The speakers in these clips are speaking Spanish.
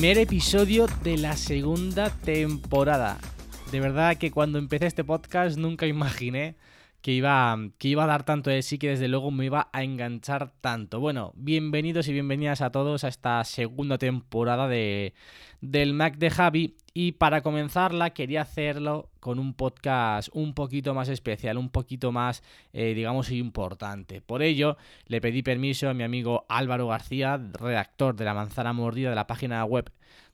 Primer episodio de la segunda temporada. De verdad que cuando empecé este podcast nunca imaginé que iba, que iba a dar tanto de sí que desde luego me iba a enganchar tanto. Bueno, bienvenidos y bienvenidas a todos a esta segunda temporada de, del Mac de Javi. Y para comenzarla quería hacerlo con un podcast un poquito más especial, un poquito más, eh, digamos, importante. Por ello, le pedí permiso a mi amigo Álvaro García, redactor de La Manzana Mordida, de la página web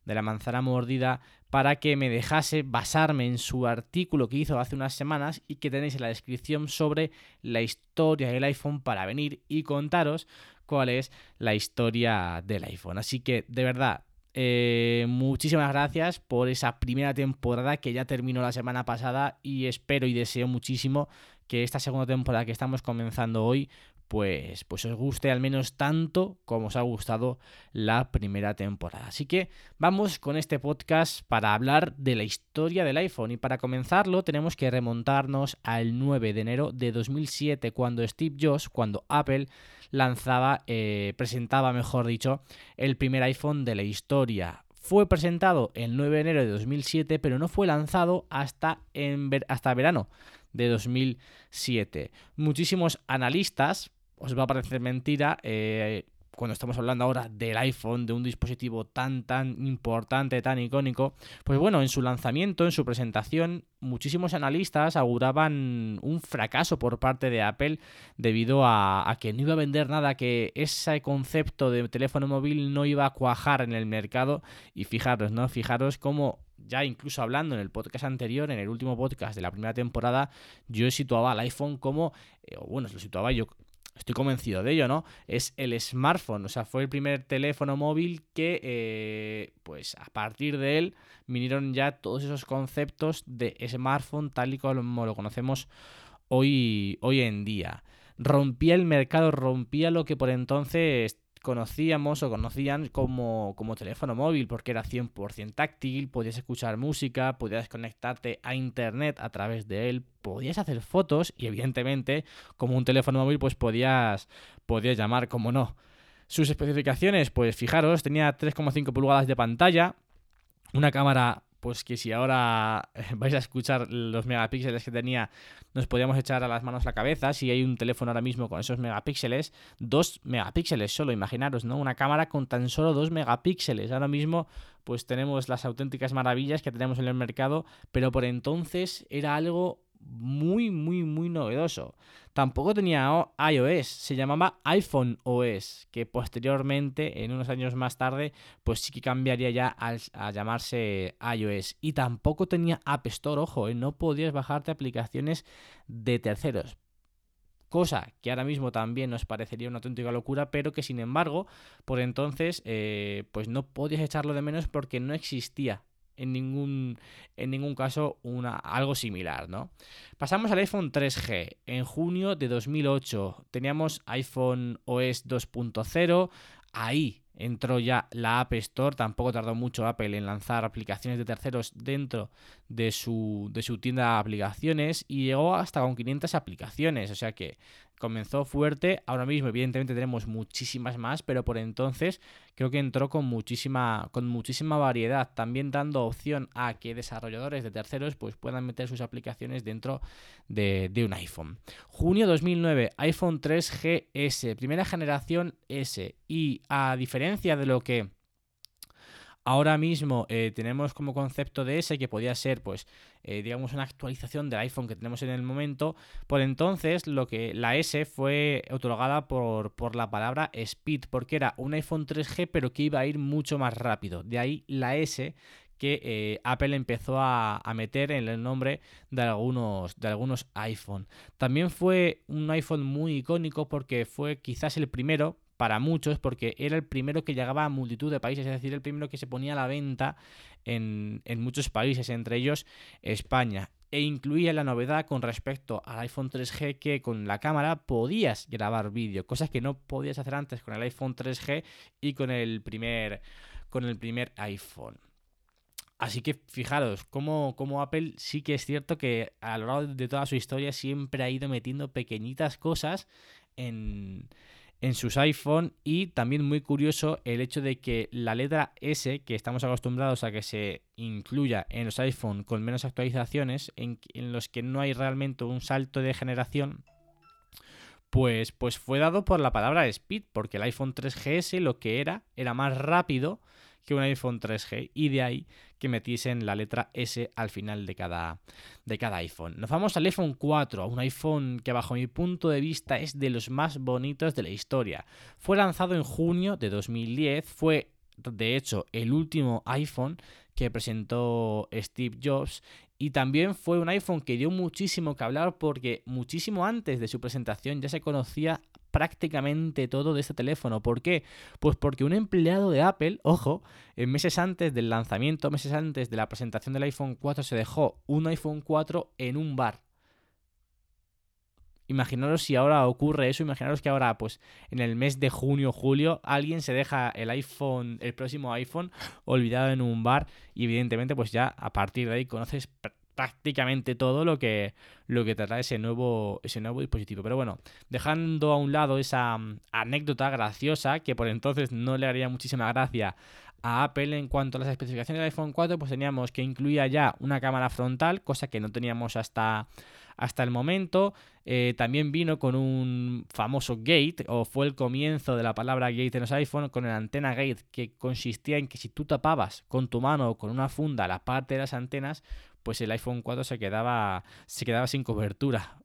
de La Manzana Mordida, para que me dejase basarme en su artículo que hizo hace unas semanas y que tenéis en la descripción sobre la historia del iPhone para venir y contaros cuál es la historia del iPhone. Así que, de verdad, eh, muchísimas gracias por esa primera temporada que ya terminó la semana pasada y espero y deseo muchísimo que esta segunda temporada que estamos comenzando hoy pues, pues os guste al menos tanto como os ha gustado la primera temporada. Así que vamos con este podcast para hablar de la historia del iPhone y para comenzarlo tenemos que remontarnos al 9 de enero de 2007 cuando Steve Jobs, cuando Apple lanzaba, eh, presentaba mejor dicho, el primer iPhone de la historia. Fue presentado el 9 de enero de 2007 pero no fue lanzado hasta, en hasta verano de 2007. Muchísimos analistas, os va a parecer mentira, eh, cuando estamos hablando ahora del iPhone, de un dispositivo tan, tan importante, tan icónico, pues bueno, en su lanzamiento, en su presentación, muchísimos analistas auguraban un fracaso por parte de Apple debido a, que no iba a vender nada, que ese concepto de teléfono móvil no iba a cuajar en el mercado. Y fijaros, ¿no? Fijaros cómo ya incluso hablando en el podcast anterior, en el último podcast de la primera temporada, yo situaba al iPhone como, eh, bueno, lo situaba yo estoy convencido de ello, ¿no? Es el smartphone, o sea, fue el primer teléfono móvil que, eh, pues a partir de él, vinieron ya todos esos conceptos de smartphone tal y como lo conocemos hoy, hoy en día. Rompía el mercado, rompía lo que por entonces conocíamos o conocían como, como teléfono móvil, porque era 100% táctil, podías escuchar música, podías conectarte a internet a través de él, podías hacer fotos y evidentemente como un teléfono móvil pues podías, podías llamar, como no. Sus especificaciones, pues fijaros, tenía 3,5 pulgadas de pantalla, una cámara pues que si ahora vais a escuchar los megapíxeles que tenía, nos podíamos echar a las manos la cabeza. Si hay un teléfono ahora mismo con esos megapíxeles, dos megapíxeles solo, imaginaros, ¿no? Una cámara con tan solo dos megapíxeles. Ahora mismo, pues tenemos las auténticas maravillas que tenemos en el mercado, pero por entonces era algo muy, muy, muy novedoso. Tampoco tenía iOS, se llamaba iPhone OS, que posteriormente, en unos años más tarde, pues sí que cambiaría ya a, llamarse iOS. Y tampoco tenía App Store, ojo, ¿eh? no podías bajarte aplicaciones de terceros. Cosa que ahora mismo también nos parecería una auténtica locura, pero que sin embargo, por entonces, eh, pues no podías echarlo de menos porque no existía en ningún, en ningún caso una, algo similar, ¿no? Pasamos al iPhone 3G. En junio de 2008 teníamos iPhone OS 2.0. Ahí entró ya la App Store. Tampoco tardó mucho Apple en lanzar aplicaciones de terceros dentro de su, de su tienda de aplicaciones y llegó hasta con 500 aplicaciones. O sea que comenzó fuerte. Ahora mismo, evidentemente, tenemos muchísimas más, pero por entonces creo que entró con muchísima, con muchísima variedad, también dando opción a que desarrolladores de terceros pues, puedan meter sus aplicaciones dentro de, de un iPhone. Junio 2009, iPhone 3GS, primera generación S. Y a diferencia de lo que ahora mismo eh, tenemos como concepto de ese que podía ser, pues, eh, digamos, una actualización del iPhone que tenemos en el momento. Por entonces, lo que la S fue otorgada por, por la palabra Speed, porque era un iPhone 3G, pero que iba a ir mucho más rápido. De ahí la S que eh, Apple empezó a, meter en el nombre de algunos, de algunos iPhone. También fue un iPhone muy icónico porque fue quizás el primero para muchos porque era el primero que llegaba a multitud de países, es decir, el primero que se ponía a la venta en, en muchos países, entre ellos España e incluía la novedad con respecto al iPhone 3G que con la cámara podías grabar vídeo, cosas que no podías hacer antes con el iPhone 3G y con el primer, con el primer iPhone. Así que fijaros, como, como, Apple sí que es cierto que a lo largo de toda su historia siempre ha ido metiendo pequeñitas cosas en, en sus iPhone y también muy curioso el hecho de que la letra S, que estamos acostumbrados a que se incluya en los iPhone con menos actualizaciones, en, los que no hay realmente un salto de generación, pues, pues fue dado por la palabra speed, porque el iPhone 3GS lo que era era más rápido que un iPhone 3G y de ahí que metiesen la letra S al final de cada, de cada iPhone. Nos vamos al iPhone 4, un iPhone que bajo mi punto de vista es de los más bonitos de la historia. Fue lanzado en junio de 2010, fue de hecho el último iPhone que presentó Steve Jobs y también fue un iPhone que dio muchísimo que hablar porque muchísimo antes de su presentación ya se conocía prácticamente todo de este teléfono. ¿Por qué? Pues porque un empleado de Apple, ojo, en meses antes del lanzamiento, meses antes de la presentación del iPhone 4, se dejó un iPhone 4 en un bar. Imaginaros si ahora ocurre eso, imaginaros que ahora, pues, en el mes de junio, julio, alguien se deja el iPhone, el próximo iPhone, olvidado en un bar, y evidentemente, pues ya a partir de ahí conoces prácticamente todo lo que, lo que trata ese nuevo, ese nuevo dispositivo. Pero bueno, dejando a un lado esa mm, anécdota graciosa, que por entonces no le haría muchísima gracia a Apple en cuanto a las especificaciones del iPhone 4, pues teníamos que incluía ya una cámara frontal, cosa que no teníamos hasta, hasta el momento. Eh, también vino con un famoso gate, o fue el comienzo de la palabra gate en los iPhone, con el antena gate, que consistía en que si tú tapabas con tu mano o con una funda la parte de las antenas, pues el iPhone 4 se quedaba, se quedaba sin cobertura.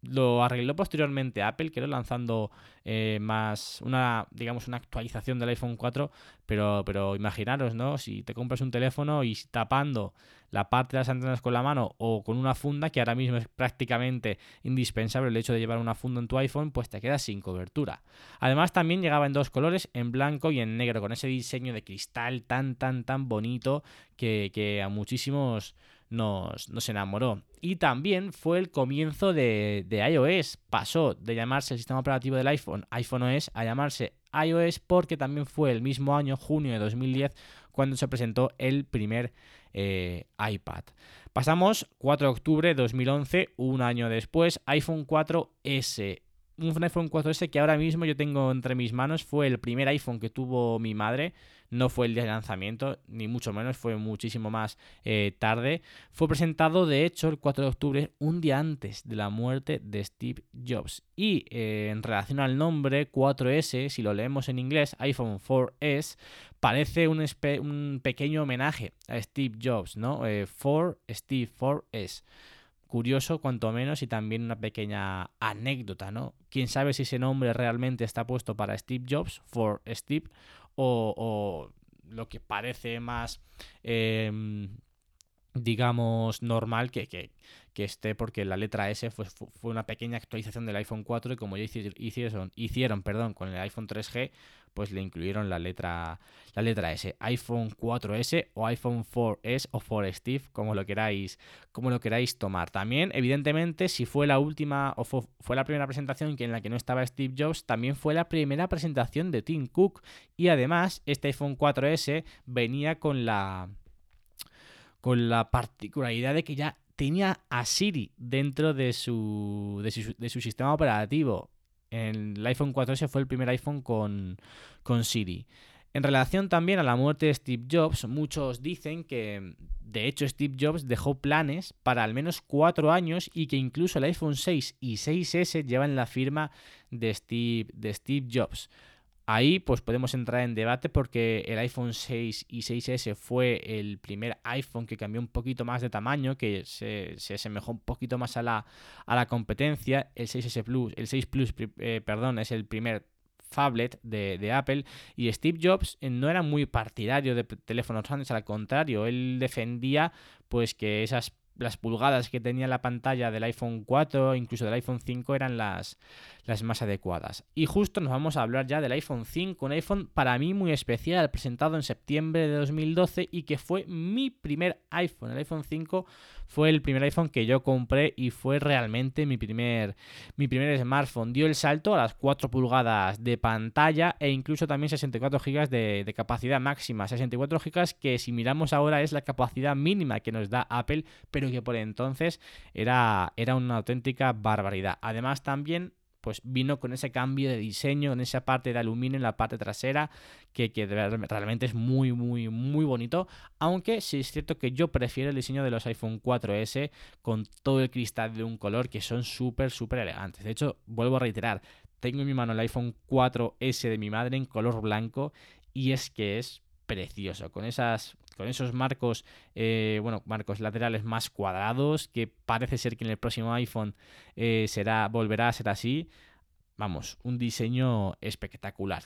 Lo arregló posteriormente Apple, quedó lanzando eh, más una, digamos, una actualización del iPhone 4, pero, pero imaginaros, ¿no? Si te compras un teléfono y tapando la parte de las antenas con la mano o con una funda, que ahora mismo es prácticamente indispensable el hecho de llevar una funda en tu iPhone, pues te quedas sin cobertura. Además, también llegaba en dos colores, en blanco y en negro, con ese diseño de cristal tan, tan, tan bonito que, que a muchísimos nos, enamoró. Y también fue el comienzo de, iOS. Pasó de llamarse el sistema operativo del iPhone iPhone OS a llamarse iOS porque también fue el mismo año, junio de 2010, cuando se presentó el primer eh, iPad. Pasamos 4 de octubre de 2011, un año después, iPhone 4S un iPhone 4S que ahora mismo yo tengo entre mis manos. Fue el primer iPhone que tuvo mi madre no fue el día de lanzamiento, ni mucho menos, fue muchísimo más eh, tarde. Fue presentado, de hecho, el 4 de octubre, un día antes de la muerte de Steve Jobs. Y eh, en relación al nombre 4S, si lo leemos en inglés, iPhone 4S, parece un, pequeño homenaje a Steve Jobs, ¿no? 4 eh, Steve 4S curioso cuanto menos y también una pequeña anécdota, ¿no? Quién sabe si ese nombre realmente está puesto para Steve Jobs, for Steve, o, lo que parece más, em, digamos, normal que, que, que, esté, porque la letra S fue, una pequeña actualización del iPhone 4 y como ya hicieron, hicieron perdón, con el iPhone 3G, pues le incluyeron la letra, la letra S. iPhone 4S o iPhone 4S o 4 Steve, como lo queráis, como lo queráis tomar. También, evidentemente, si fue la última o fue, fue la primera presentación en la que no estaba Steve Jobs, también fue la primera presentación de Tim Cook. Y además, este iPhone 4S venía con la con la particularidad de que ya tenía a Siri dentro de su, de su, sistema operativo el iPhone 4S fue el primer iPhone con, con Siri. En relación también a la muerte de Steve Jobs, muchos dicen que de hecho Steve Jobs dejó planes para al menos cuatro años y que incluso el iPhone 6 y 6S llevan la firma de Steve, de Steve Jobs. Ahí pues podemos entrar en debate porque el iPhone 6 y 6S fue el primer iPhone que cambió un poquito más de tamaño, que se, se asemejó un poquito más a la, a la competencia. El 6S Plus, el 6 Plus, eh, perdón, es el primer phablet de, de, Apple y Steve Jobs no era muy partidario de teléfonos grandes, al contrario, él defendía pues que esas las pulgadas que tenía la pantalla del iPhone 4, incluso del iPhone 5, eran las, las más adecuadas. Y justo nos vamos a hablar ya del iPhone 5, un iPhone para mí muy especial, presentado en septiembre de 2012 y que fue mi primer iPhone. El iPhone 5 fue el primer iPhone que yo compré y fue realmente mi primer, mi primer smartphone. Dio el salto a las 4 pulgadas de pantalla e incluso también 64 GB de, de capacidad máxima. 64 GB que si miramos ahora es la capacidad mínima que nos da Apple, pero que por entonces era, era una auténtica barbaridad. Además también pues vino con ese cambio de diseño, en esa parte de aluminio en la parte trasera, que, realmente es muy, muy, muy bonito. Aunque sí es cierto que yo prefiero el diseño de los iPhone 4S con todo el cristal de un color que son súper, súper elegantes. De hecho, vuelvo a reiterar, tengo en mi mano el iPhone 4S de mi madre en color blanco y es que es precioso, con esas con esos marcos, eh, bueno, marcos laterales más cuadrados, que parece ser que en el próximo iPhone eh, será, volverá a ser así. Vamos, un diseño espectacular.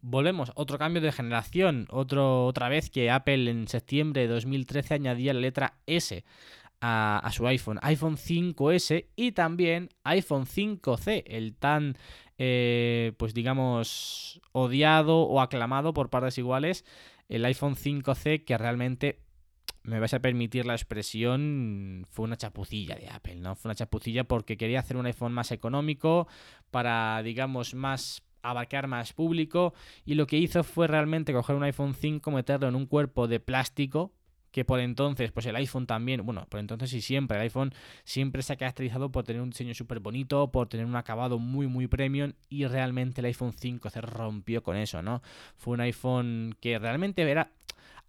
Volvemos, otro cambio de generación, otro, otra vez que Apple en septiembre de 2013 añadía la letra S a, su iPhone, iPhone 5S y también iPhone 5C, el tan, eh, pues digamos, odiado o aclamado por partes iguales el iPhone 5C que realmente me vais a permitir la expresión, fue una chapucilla de Apple, ¿no? Fue una chapucilla porque quería hacer un iPhone más económico para, digamos, más abarcar más público y lo que hizo fue realmente coger un iPhone 5, meterlo en un cuerpo de plástico que por entonces, pues el iPhone también, bueno, por entonces y siempre, el iPhone siempre se ha caracterizado por tener un diseño súper bonito, por tener un acabado muy, muy premium y realmente el iPhone 5 se rompió con eso, ¿no? Fue un iPhone que realmente era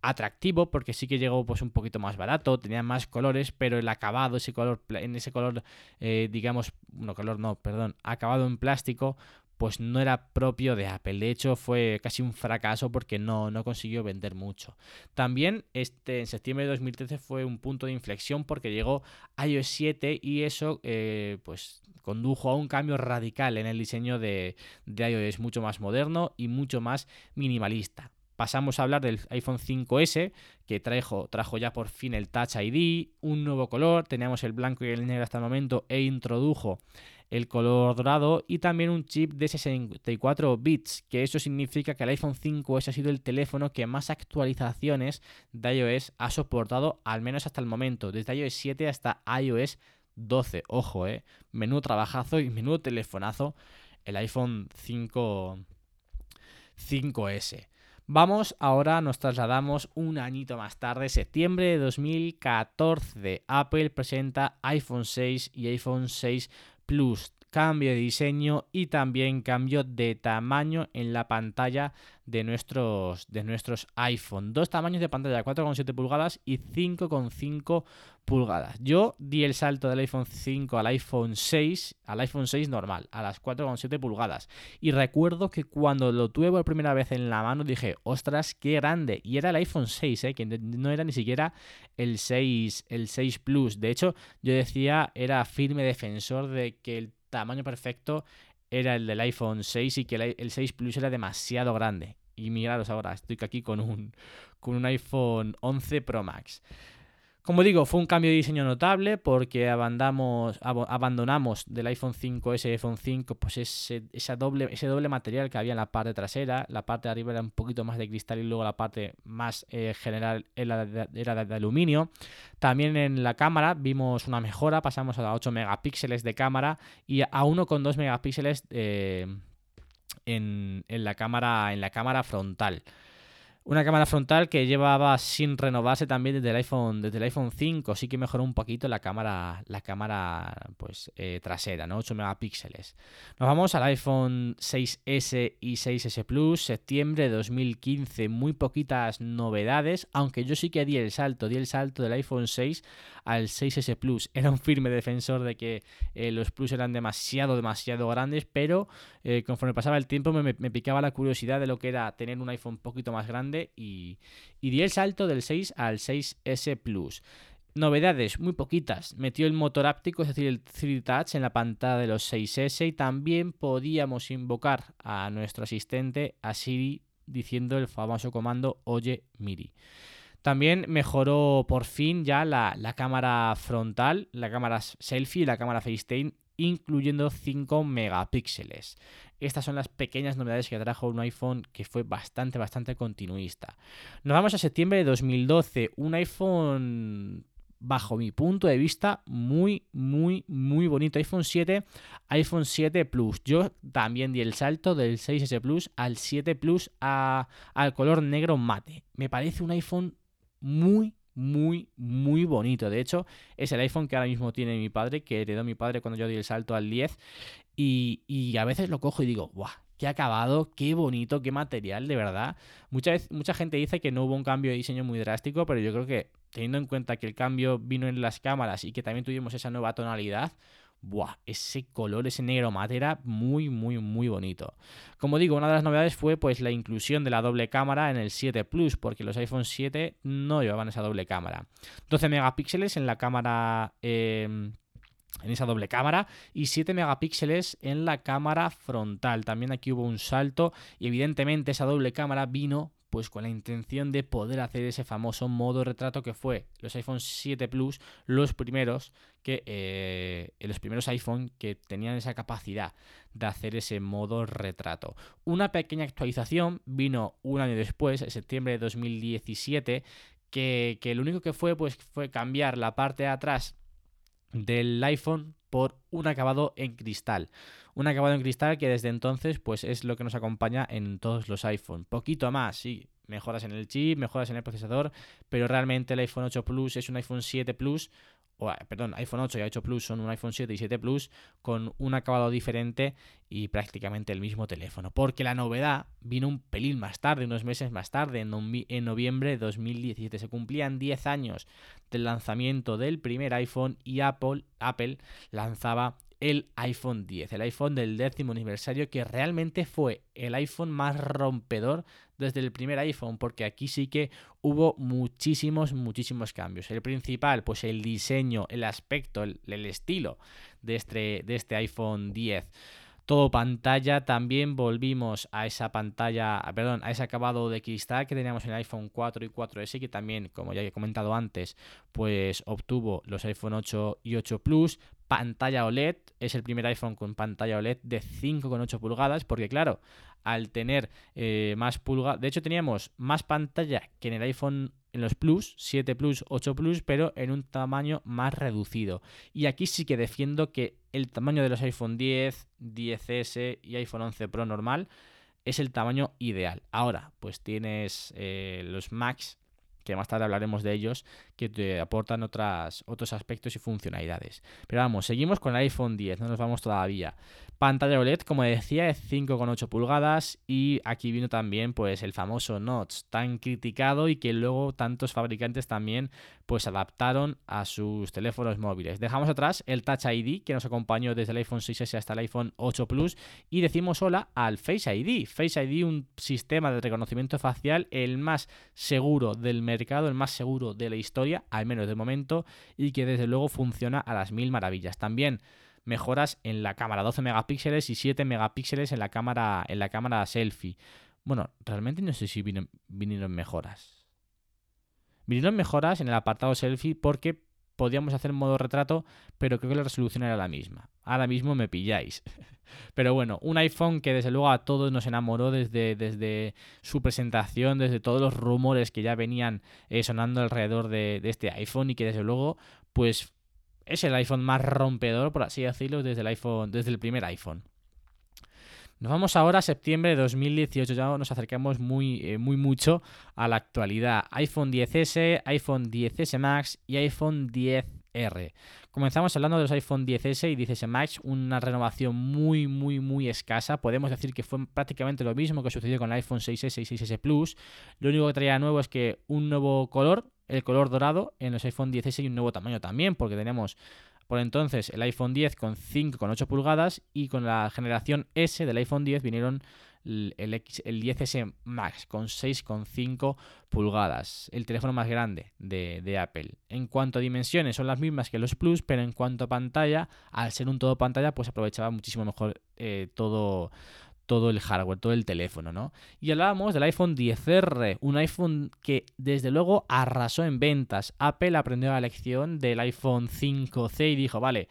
atractivo porque sí que llegó pues un poquito más barato, tenía más colores, pero el acabado, ese color, en ese color, eh, digamos, no color no, perdón, acabado en plástico, pues no era propio de Apple. De hecho, fue casi un fracaso porque no, no consiguió vender mucho. También este, en septiembre de 2013 fue un punto de inflexión porque llegó iOS 7 y eso eh, pues condujo a un cambio radical en el diseño de, de iOS, mucho más moderno y mucho más minimalista pasamos a hablar del iPhone 5S, que trajo, trajo ya por fin el Touch ID, un nuevo color, teníamos el blanco y el negro hasta el momento, e introdujo el color dorado y también un chip de 64 bits, que eso significa que el iPhone 5S ha sido el teléfono que más actualizaciones de iOS ha soportado, al menos hasta el momento, desde iOS 7 hasta iOS 12. Ojo, eh, menudo trabajazo y menudo telefonazo el iPhone 5 5S. Vamos, ahora nos trasladamos un añito más tarde, septiembre de 2014. Apple presenta iPhone 6 y iPhone 6 Plus cambio de diseño y también cambio de tamaño en la pantalla de nuestros, de nuestros iPhone. Dos tamaños de pantalla, 4,7 pulgadas y 5,5 pulgadas. Yo di el salto del iPhone 5 al iPhone 6, al iPhone 6 normal, a las 4,7 pulgadas. Y recuerdo que cuando lo tuve por primera vez en la mano dije, ostras, qué grande. Y era el iPhone 6, ¿eh? que no era ni siquiera el 6, el 6 Plus. De hecho, yo decía, era firme defensor de que el tamaño perfecto era el del iPhone 6 y que el 6 Plus era demasiado grande. Y miraros ahora, estoy aquí con un, con un iPhone 11 Pro Max. Como digo, fue un cambio de diseño notable porque abandonamos, del iPhone 5S y iPhone 5 pues ese, esa doble, ese doble material que había en la parte trasera. La parte de arriba era un poquito más de cristal y luego la parte más eh, general era de, aluminio. También en la cámara vimos una mejora, pasamos a 8 megapíxeles de cámara y a 1,2 megapíxeles eh, en, en, la cámara, en la cámara frontal. Una cámara frontal que llevaba sin renovarse también desde el iPhone, desde el iPhone 5, sí que mejoró un poquito la cámara, la cámara pues, eh, trasera, ¿no? 8 megapíxeles. Nos vamos al iPhone 6S y 6S Plus, septiembre de 2015, muy poquitas novedades, aunque yo sí que di el salto, di el salto del iPhone 6 al 6S Plus. Era un firme defensor de que eh, los Plus eran demasiado, demasiado grandes, pero eh, conforme pasaba el tiempo me, me picaba la curiosidad de lo que era tener un iPhone un poquito más grande y, di el salto del 6 al 6S Plus. Novedades, muy poquitas. Metió el motor áptico, es decir, el 3D Touch en la pantalla de los 6S y también podíamos invocar a nuestro asistente, a Siri, diciendo el famoso comando Oye Miri. También mejoró por fin ya la, la cámara frontal, la cámara selfie y la cámara FaceTime, incluyendo 5 megapíxeles. Estas son las pequeñas novedades que trajo un iPhone que fue bastante, bastante continuista. Nos vamos a septiembre de 2012. Un iPhone bajo mi punto de vista, muy, muy, muy bonito. iPhone 7, iPhone 7 Plus. Yo también di el salto del 6S Plus al 7 Plus a, al color negro mate. Me parece un iPhone muy, muy, muy bonito. De hecho, es el iPhone que ahora mismo tiene mi padre, que heredó mi padre cuando yo di el salto al 10. Y, y a veces lo cojo y digo, ¡guau! qué acabado, qué bonito, qué material, de verdad. Mucha, vez, mucha gente dice que no hubo un cambio de diseño muy drástico, pero yo creo que teniendo en cuenta que el cambio vino en las cámaras y que también tuvimos esa nueva tonalidad, Buah, ese color, ese negro matera, muy, muy, muy bonito. Como digo, una de las novedades fue pues la inclusión de la doble cámara en el 7 Plus, porque los iPhone 7 no llevaban esa doble cámara. 12 megapíxeles en la cámara eh, en esa doble cámara y 7 megapíxeles en la cámara frontal. También aquí hubo un salto y evidentemente esa doble cámara vino pues con la intención de poder hacer ese famoso modo retrato que fue los iPhone 7 Plus, los primeros que eh, los primeros iPhone que tenían esa capacidad de hacer ese modo retrato. Una pequeña actualización vino un año después, en septiembre de 2017, que, que lo único que fue pues fue cambiar la parte de atrás del iPhone por un acabado en cristal. Un acabado en cristal que desde entonces pues es lo que nos acompaña en todos los iPhone. Poquito más, sí, mejoras en el chip, mejoras en el procesador, pero realmente el iPhone 8 Plus es un iPhone 7 Plus o, perdón, iPhone 8 y 8 Plus son un iPhone 7 y 7 Plus con un acabado diferente y prácticamente el mismo teléfono. Porque la novedad vino un pelín más tarde, unos meses más tarde, en noviembre de 2017. Se cumplían 10 años del lanzamiento del primer iPhone y Apple, Apple lanzaba el iPhone 10, el iPhone del décimo aniversario que realmente fue el iPhone más rompedor desde el primer iPhone, porque aquí sí que hubo muchísimos, muchísimos cambios. El principal, pues el diseño, el aspecto, el, estilo de este, de este iPhone 10 todo pantalla. También volvimos a esa pantalla, perdón, a ese acabado de cristal que teníamos en el iPhone 4 y 4S, que también, como ya he comentado antes, pues obtuvo los iPhone 8 y 8 Plus pantalla OLED. Es el primer iPhone con pantalla OLED de 5,8 pulgadas, porque claro, al tener eh, más pulgadas, de hecho teníamos más pantalla que en el iPhone en los Plus, 7 Plus, 8 Plus, pero en un tamaño más reducido. Y aquí sí que defiendo que el tamaño de los iPhone 10, 10S y iPhone 11 Pro normal es el tamaño ideal. Ahora, pues tienes eh, los Max que más tarde hablaremos de ellos, que te aportan otras, otros aspectos y funcionalidades. Pero vamos, seguimos con el iPhone 10, no nos vamos todavía. Pantalla OLED, como decía, es 5,8 pulgadas y aquí vino también pues el famoso Notch, tan criticado y que luego tantos fabricantes también pues adaptaron a sus teléfonos móviles. Dejamos atrás el Touch ID que nos acompañó desde el iPhone 6S hasta el iPhone 8 Plus y decimos hola al Face ID. Face ID, un sistema de reconocimiento facial el más seguro del mercado, el más seguro de la historia, al menos de momento, y que desde luego funciona a las mil maravillas. También mejoras en la cámara, 12 megapíxeles y 7 megapíxeles en la cámara, en la cámara selfie. Bueno, realmente no sé si vinieron mejoras. Vinieron mejoras en el apartado selfie porque podíamos hacer modo retrato, pero creo que la resolución era la misma. Ahora mismo me pilláis. Pero bueno, un iPhone que desde luego a todos nos enamoró desde, desde su presentación, desde todos los rumores que ya venían eh, sonando alrededor de, de, este iPhone y que desde luego pues es el iPhone más rompedor, por así decirlo, desde el iPhone, desde el primer iPhone. Nos vamos ahora a septiembre de 2018, ya nos acercamos muy, eh, muy mucho a la actualidad. iPhone 10S, iPhone 10S Max y iPhone 10R. Comenzamos hablando de los iPhone 10S y 10S Max, una renovación muy, muy, muy escasa. Podemos decir que fue prácticamente lo mismo que sucedió con el iPhone 6S y 6S Plus. Lo único que traía nuevo es que un nuevo color, el color dorado en los iPhone 10S y un nuevo tamaño también, porque tenemos por entonces el iPhone 10 con 5,8 pulgadas y con la generación S del iPhone 10 vinieron el, X, el 10S Max con 6,5 pulgadas, el teléfono más grande de, Apple. En cuanto a dimensiones, son las mismas que los Plus, pero en cuanto a pantalla, al ser un todo pantalla, pues aprovechaba muchísimo mejor eh, todo todo el hardware, todo el teléfono, ¿no? Y hablábamos del iPhone 10R, un iPhone que desde luego arrasó en ventas. Apple aprendió la lección del iPhone 5C y dijo, vale,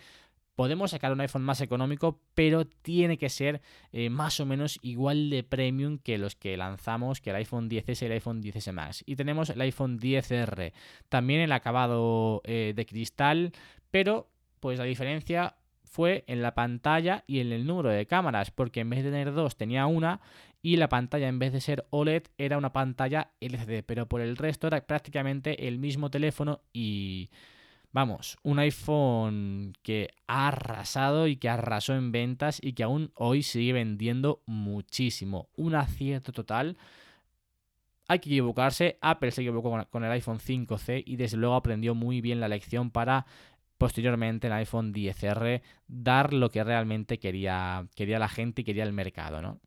podemos sacar un iPhone más económico, pero tiene que ser eh, más o menos igual de premium que los que lanzamos, que el iPhone 10S y el iPhone 10S Max. Y tenemos el iPhone 10R, también el acabado eh, de cristal, pero pues la diferencia fue en la pantalla y en el número de cámaras, porque en vez de tener dos tenía una y la pantalla en vez de ser OLED era una pantalla LCD, pero por el resto era prácticamente el mismo teléfono y vamos, un iPhone que ha arrasado y que arrasó en ventas y que aún hoy sigue vendiendo muchísimo, un acierto total. Hay que equivocarse, Apple se equivocó con el iPhone 5C y desde luego aprendió muy bien la lección para posteriormente el iPhone 10R dar lo que realmente quería, quería la gente y quería el mercado, ¿no?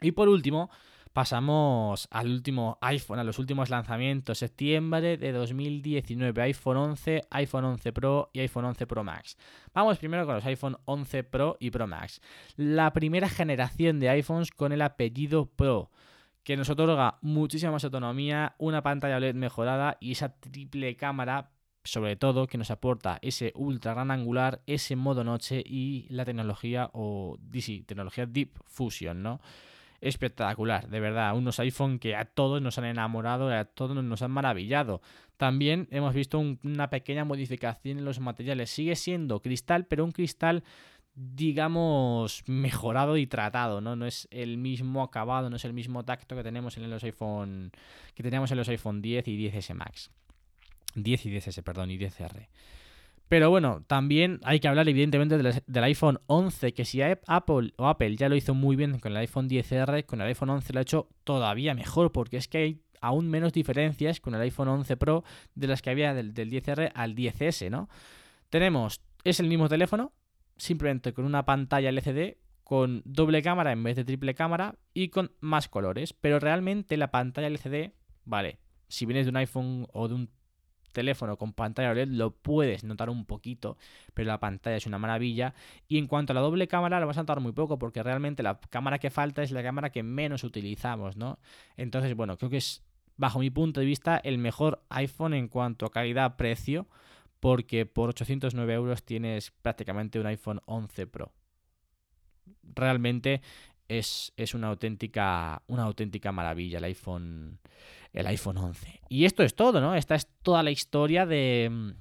Y por último, pasamos al último iPhone, a los últimos lanzamientos, septiembre de 2019, iPhone 11, iPhone 11 Pro y iPhone 11 Pro Max. Vamos primero con los iPhone 11 Pro y Pro Max. La primera generación de iPhones con el apellido Pro que nos otorga muchísima más autonomía, una pantalla OLED mejorada y esa triple cámara sobre todo que nos aporta ese ultra gran angular, ese modo noche y la tecnología o sí, tecnología Deep Fusion, ¿no? Espectacular, de verdad, unos iPhone que a todos nos han enamorado, a todos nos han maravillado. También hemos visto una pequeña modificación en los materiales. Sigue siendo cristal, pero un cristal digamos, mejorado y tratado, ¿no? No es el mismo acabado, no es el mismo tacto que tenemos en los iPhone que teníamos en los iPhone 10 y 10S Max. 10 y 10S, perdón, y 10R. Pero bueno, también hay que hablar evidentemente del, iPhone 11, que si Apple o Apple ya lo hizo muy bien con el iPhone 10R, con el iPhone 11 lo ha hecho todavía mejor, porque es que hay aún menos diferencias con el iPhone 11 Pro de las que había del, del 10R al 10S, ¿no? Tenemos, es el mismo teléfono, simplemente con una pantalla LCD, con doble cámara en vez de triple cámara y con más colores, pero realmente la pantalla LCD, vale, si vienes de un iPhone o de un teléfono con pantalla OLED lo puedes notar un poquito, pero la pantalla es una maravilla. Y en cuanto a la doble cámara, lo vas a notar muy poco, porque realmente la cámara que falta es la cámara que menos utilizamos, ¿no? Entonces, bueno, creo que es, bajo mi punto de vista, el mejor iPhone en cuanto a calidad-precio, porque por 809 euros tienes prácticamente un iPhone 11 Pro. Realmente es, es una, auténtica, una auténtica maravilla el iPhone el iPhone 11. Y esto es todo, ¿no? Esta es toda la historia de,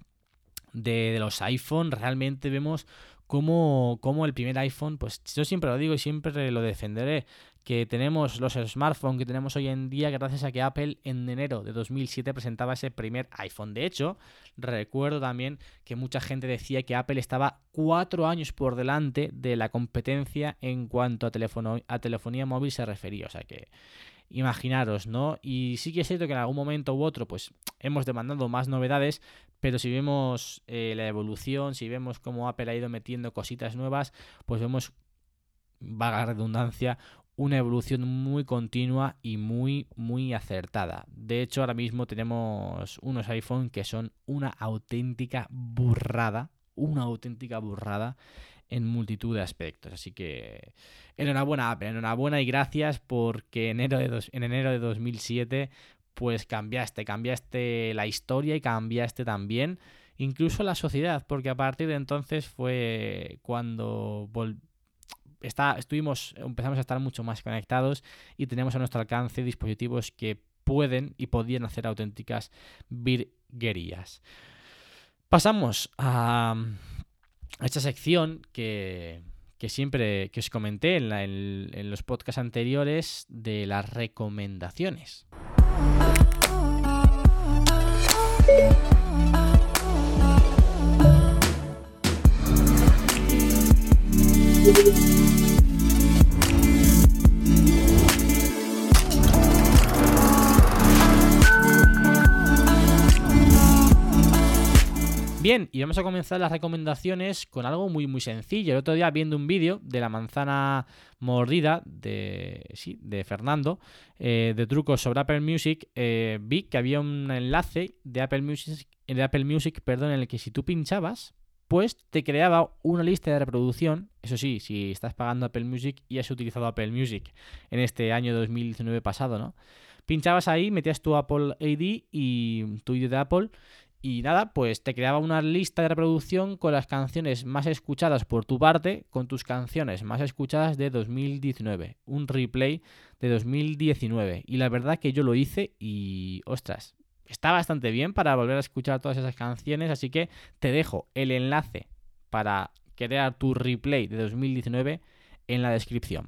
de, los iPhone. Realmente vemos cómo, cómo, el primer iPhone, pues yo siempre lo digo y siempre lo defenderé, que tenemos los smartphones que tenemos hoy en día gracias a que Apple en enero de 2007 presentaba ese primer iPhone. De hecho, recuerdo también que mucha gente decía que Apple estaba cuatro años por delante de la competencia en cuanto a, telefonía móvil se refería. O sea que imaginaros, ¿no? Y sí que es cierto que en algún momento u otro, pues hemos demandado más novedades, pero si vemos eh, la evolución, si vemos cómo Apple ha ido metiendo cositas nuevas, pues vemos, vaga redundancia, una evolución muy continua y muy, muy acertada. De hecho, ahora mismo tenemos unos iPhone que son una auténtica burrada, una auténtica burrada en multitud de aspectos. Así que enhorabuena Apple, enhorabuena y gracias porque enero de en enero de 2007 pues cambiaste, cambiaste la historia y cambiaste también incluso la sociedad, porque a partir de entonces fue cuando está, estuvimos, empezamos a estar mucho más conectados y tenemos a nuestro alcance dispositivos que pueden y podían hacer auténticas virguerías. Pasamos a esta sección que, que siempre que os comenté en, la, en, en los podcasts anteriores de las recomendaciones. Bien, y vamos a comenzar las recomendaciones con algo muy muy sencillo. El otro día viendo un vídeo de la manzana mordida de, sí, de Fernando, eh, de trucos sobre Apple Music, eh, vi que había un enlace de Apple Music, de Apple Music perdón, en el que si tú pinchabas, pues te creaba una lista de reproducción. Eso sí, si estás pagando Apple Music y has utilizado Apple Music en este año 2019 pasado, ¿no? Pinchabas ahí, metías tu Apple ID y tu ID de Apple y nada, pues te creaba una lista de reproducción con las canciones más escuchadas por tu parte, con tus canciones más escuchadas de 2019. Un replay de 2019. Y la verdad que yo lo hice y, ostras, está bastante bien para volver a escuchar todas esas canciones. Así que te dejo el enlace para crear tu replay de 2019 en la descripción.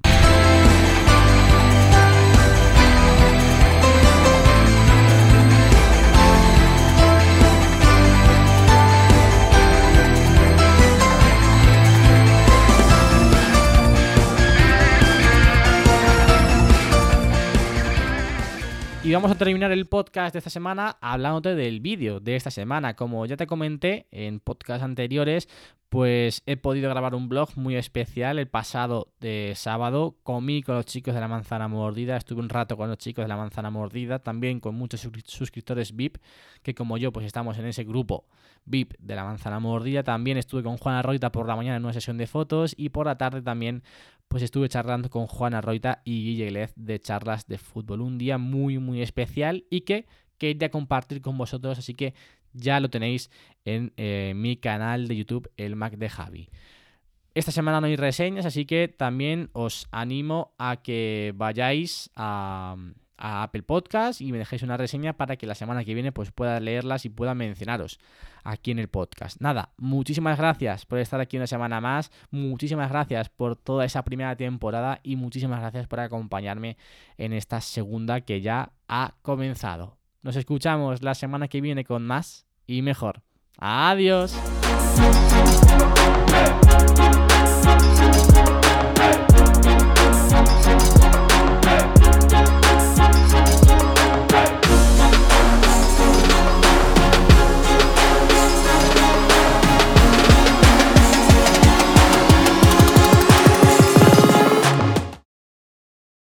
Vamos a terminar el podcast de esta semana hablándote del vídeo de esta semana. Como ya te comenté en podcasts anteriores, pues he podido grabar un blog muy especial el pasado de sábado. Comí con los chicos de la manzana mordida, estuve un rato con los chicos de la manzana mordida, también con muchos suscriptores VIP, que como yo, pues estamos en ese grupo VIP de la manzana mordida. También estuve con Juana Roita por la mañana en una sesión de fotos y por la tarde también pues estuve charlando con Juana Roita y Guille Glez de charlas de fútbol. Un día muy, muy especial y que quería compartir con vosotros, así que ya lo tenéis en eh, mi canal de YouTube, el Mac de Javi. Esta semana no hay reseñas, así que también os animo a que vayáis a, a Apple Podcast y me dejéis una reseña para que la semana que viene pues pueda leerlas y pueda mencionaros aquí en el podcast. Nada, muchísimas gracias por estar aquí una semana más, muchísimas gracias por toda esa primera temporada y muchísimas gracias por acompañarme en esta segunda que ya ha comenzado. Nos escuchamos la semana que viene con más y mejor. Adiós.